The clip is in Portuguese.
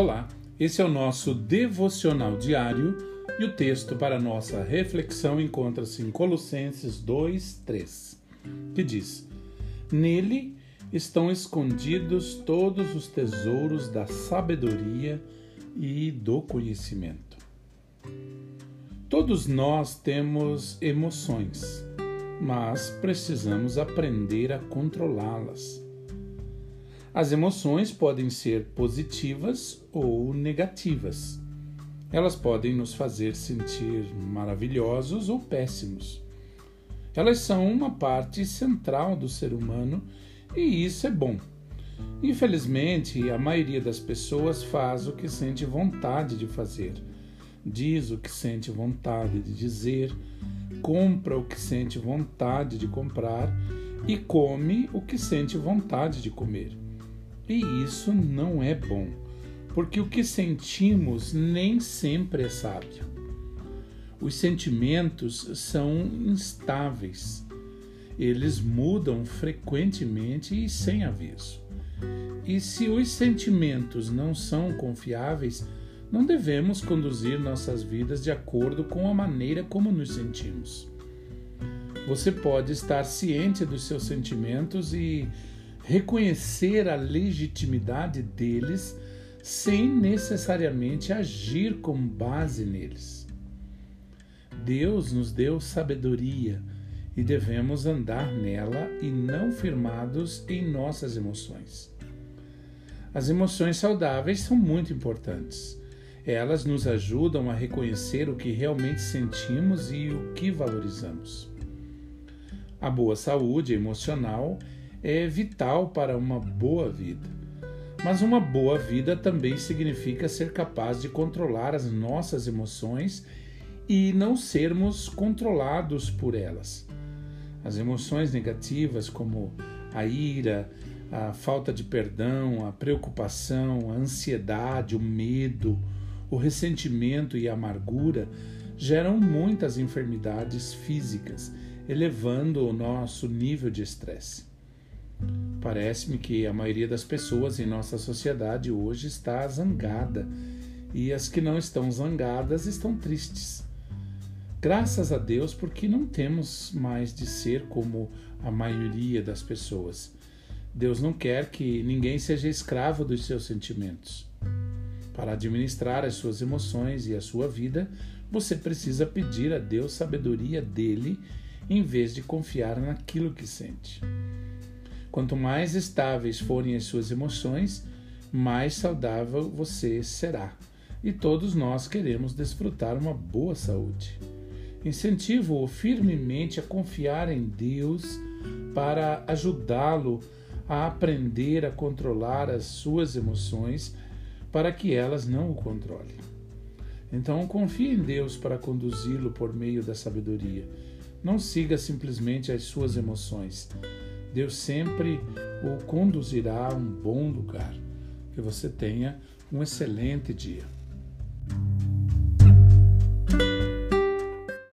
Olá, esse é o nosso devocional diário e o texto para nossa reflexão encontra-se em Colossenses 2, 3, que diz: Nele estão escondidos todos os tesouros da sabedoria e do conhecimento. Todos nós temos emoções, mas precisamos aprender a controlá-las. As emoções podem ser positivas ou negativas. Elas podem nos fazer sentir maravilhosos ou péssimos. Elas são uma parte central do ser humano e isso é bom. Infelizmente, a maioria das pessoas faz o que sente vontade de fazer, diz o que sente vontade de dizer, compra o que sente vontade de comprar e come o que sente vontade de comer. E isso não é bom, porque o que sentimos nem sempre é sábio. Os sentimentos são instáveis. Eles mudam frequentemente e sem aviso. E se os sentimentos não são confiáveis, não devemos conduzir nossas vidas de acordo com a maneira como nos sentimos. Você pode estar ciente dos seus sentimentos e reconhecer a legitimidade deles sem necessariamente agir com base neles. Deus nos deu sabedoria e devemos andar nela e não firmados em nossas emoções. As emoções saudáveis são muito importantes. Elas nos ajudam a reconhecer o que realmente sentimos e o que valorizamos. A boa saúde emocional é vital para uma boa vida. Mas uma boa vida também significa ser capaz de controlar as nossas emoções e não sermos controlados por elas. As emoções negativas, como a ira, a falta de perdão, a preocupação, a ansiedade, o medo, o ressentimento e a amargura, geram muitas enfermidades físicas, elevando o nosso nível de estresse. Parece-me que a maioria das pessoas em nossa sociedade hoje está zangada e as que não estão zangadas estão tristes. Graças a Deus, porque não temos mais de ser como a maioria das pessoas. Deus não quer que ninguém seja escravo dos seus sentimentos. Para administrar as suas emoções e a sua vida, você precisa pedir a Deus sabedoria dele em vez de confiar naquilo que sente. Quanto mais estáveis forem as suas emoções, mais saudável você será. E todos nós queremos desfrutar uma boa saúde. Incentivo-o firmemente a confiar em Deus para ajudá-lo a aprender a controlar as suas emoções para que elas não o controlem. Então, confie em Deus para conduzi-lo por meio da sabedoria. Não siga simplesmente as suas emoções. Deus sempre o conduzirá a um bom lugar. Que você tenha um excelente dia.